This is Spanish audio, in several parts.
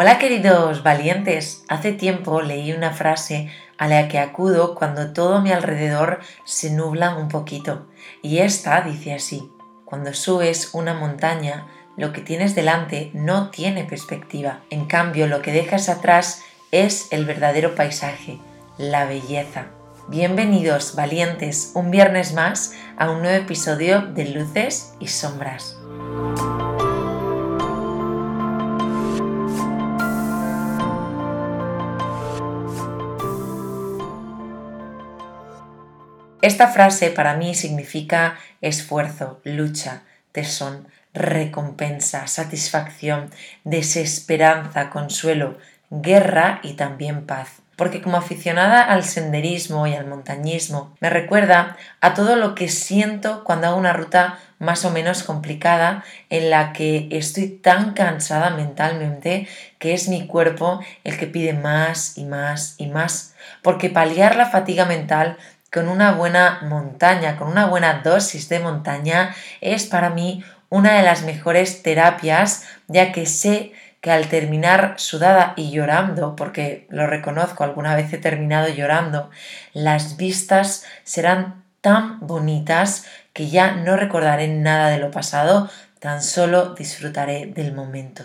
Hola queridos valientes, hace tiempo leí una frase a la que acudo cuando todo mi alrededor se nubla un poquito y esta dice así, cuando subes una montaña lo que tienes delante no tiene perspectiva, en cambio lo que dejas atrás es el verdadero paisaje, la belleza. Bienvenidos valientes un viernes más a un nuevo episodio de Luces y Sombras. Esta frase para mí significa esfuerzo, lucha, tesón, recompensa, satisfacción, desesperanza, consuelo, guerra y también paz. Porque como aficionada al senderismo y al montañismo, me recuerda a todo lo que siento cuando hago una ruta más o menos complicada en la que estoy tan cansada mentalmente que es mi cuerpo el que pide más y más y más. Porque paliar la fatiga mental con una buena montaña, con una buena dosis de montaña, es para mí una de las mejores terapias, ya que sé que al terminar sudada y llorando, porque lo reconozco, alguna vez he terminado llorando, las vistas serán tan bonitas que ya no recordaré nada de lo pasado, tan solo disfrutaré del momento.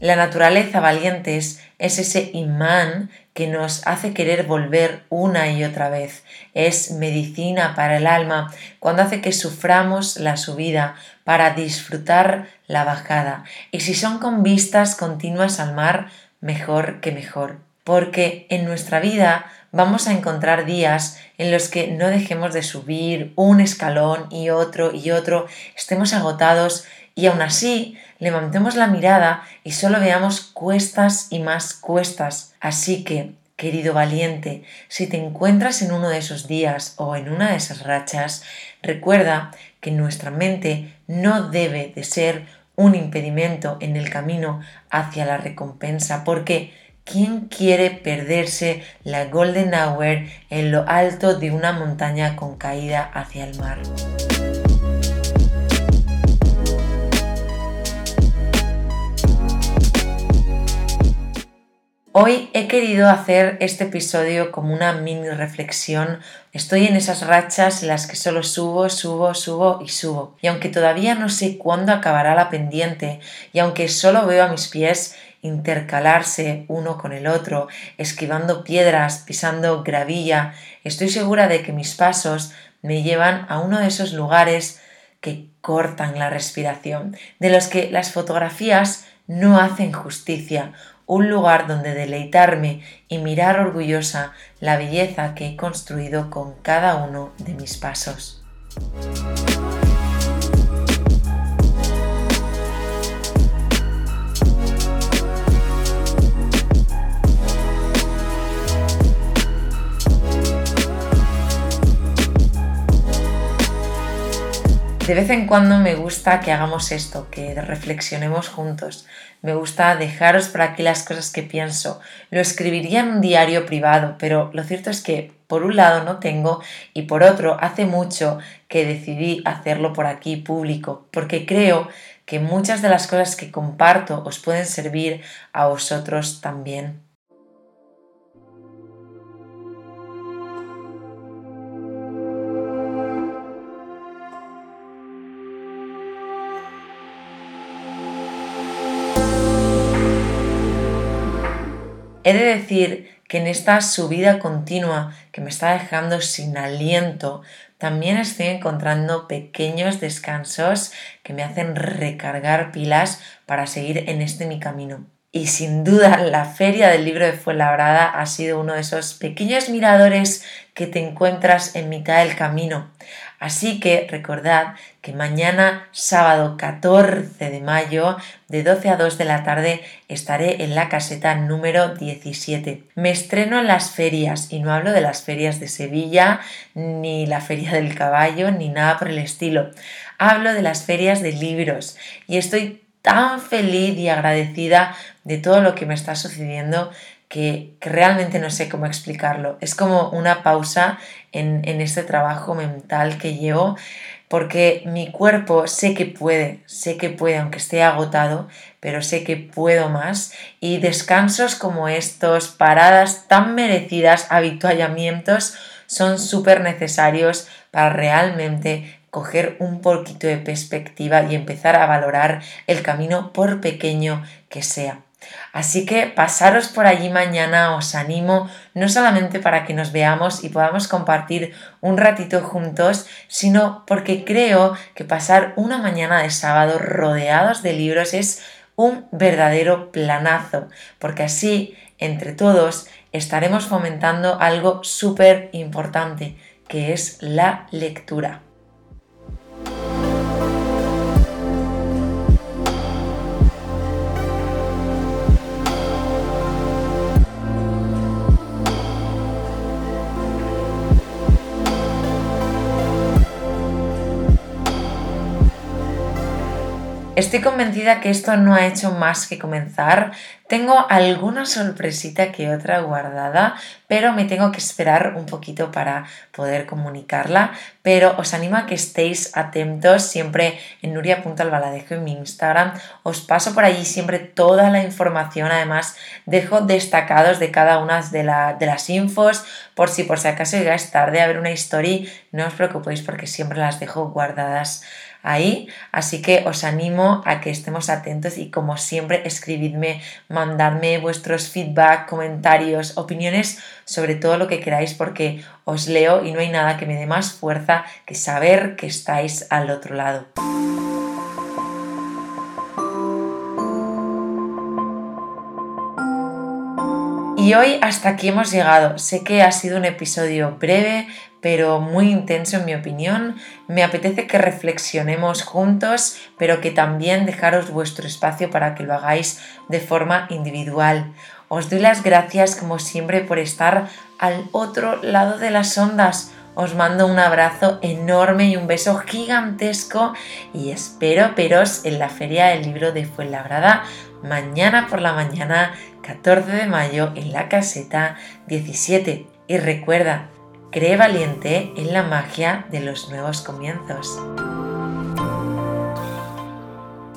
La naturaleza valientes es ese imán que nos hace querer volver una y otra vez. Es medicina para el alma cuando hace que suframos la subida para disfrutar la bajada. Y si son con vistas continuas al mar, mejor que mejor. Porque en nuestra vida vamos a encontrar días en los que no dejemos de subir un escalón y otro y otro, estemos agotados y aún así levantemos la mirada y solo veamos cuestas y más cuestas. Así que, querido valiente, si te encuentras en uno de esos días o en una de esas rachas, recuerda que nuestra mente no debe de ser un impedimento en el camino hacia la recompensa, porque ¿quién quiere perderse la Golden Hour en lo alto de una montaña con caída hacia el mar? Hoy he querido hacer este episodio como una mini reflexión. Estoy en esas rachas en las que solo subo, subo, subo y subo. Y aunque todavía no sé cuándo acabará la pendiente, y aunque solo veo a mis pies intercalarse uno con el otro, esquivando piedras, pisando gravilla, estoy segura de que mis pasos me llevan a uno de esos lugares que cortan la respiración, de los que las fotografías no hacen justicia, un lugar donde deleitarme y mirar orgullosa la belleza que he construido con cada uno de mis pasos. De vez en cuando me gusta que hagamos esto, que reflexionemos juntos. Me gusta dejaros por aquí las cosas que pienso. Lo escribiría en un diario privado, pero lo cierto es que por un lado no tengo y por otro hace mucho que decidí hacerlo por aquí público, porque creo que muchas de las cosas que comparto os pueden servir a vosotros también. He de decir que en esta subida continua que me está dejando sin aliento, también estoy encontrando pequeños descansos que me hacen recargar pilas para seguir en este mi camino. Y sin duda la feria del libro de Fuenlabrada ha sido uno de esos pequeños miradores que te encuentras en mitad del camino. Así que recordad que mañana, sábado 14 de mayo, de 12 a 2 de la tarde, estaré en la caseta número 17. Me estreno en las ferias y no hablo de las ferias de Sevilla, ni la feria del caballo, ni nada por el estilo. Hablo de las ferias de libros y estoy tan feliz y agradecida de todo lo que me está sucediendo que, realmente no sé cómo explicarlo. Es como una pausa en, en este trabajo mental que llevo porque mi cuerpo sé que puede, sé que puede, aunque esté agotado, pero sé que puedo más y descansos como estos, paradas tan merecidas, habituallamientos, son súper necesarios para realmente coger un poquito de perspectiva y empezar a valorar el camino por pequeño que sea. Así que pasaros por allí mañana, os animo, no solamente para que nos veamos y podamos compartir un ratito juntos, sino porque creo que pasar una mañana de sábado rodeados de libros es un verdadero planazo, porque así, entre todos, estaremos fomentando algo súper importante, que es la lectura. Estoy convencida que esto no ha hecho más que comenzar. Tengo alguna sorpresita que otra guardada, pero me tengo que esperar un poquito para poder comunicarla. Pero os animo a que estéis atentos siempre en nuria.albaladejo en mi Instagram. Os paso por allí siempre toda la información. Además, dejo destacados de cada una de, de las infos por si por si acaso llegáis tarde a ver una story. No os preocupéis porque siempre las dejo guardadas ahí. Así que os animo a que estemos atentos y como siempre escribidme, mandadme vuestros feedback, comentarios, opiniones sobre todo lo que queráis porque os leo y no hay nada que me dé más fuerza que saber que estáis al otro lado. Y hoy hasta aquí hemos llegado. Sé que ha sido un episodio breve, pero muy intenso en mi opinión. Me apetece que reflexionemos juntos, pero que también dejaros vuestro espacio para que lo hagáis de forma individual. Os doy las gracias como siempre por estar al otro lado de las ondas. Os mando un abrazo enorme y un beso gigantesco y espero veros en la Feria del Libro de Fuenlabrada mañana por la mañana 14 de mayo en la caseta 17. Y recuerda, cree valiente en la magia de los nuevos comienzos.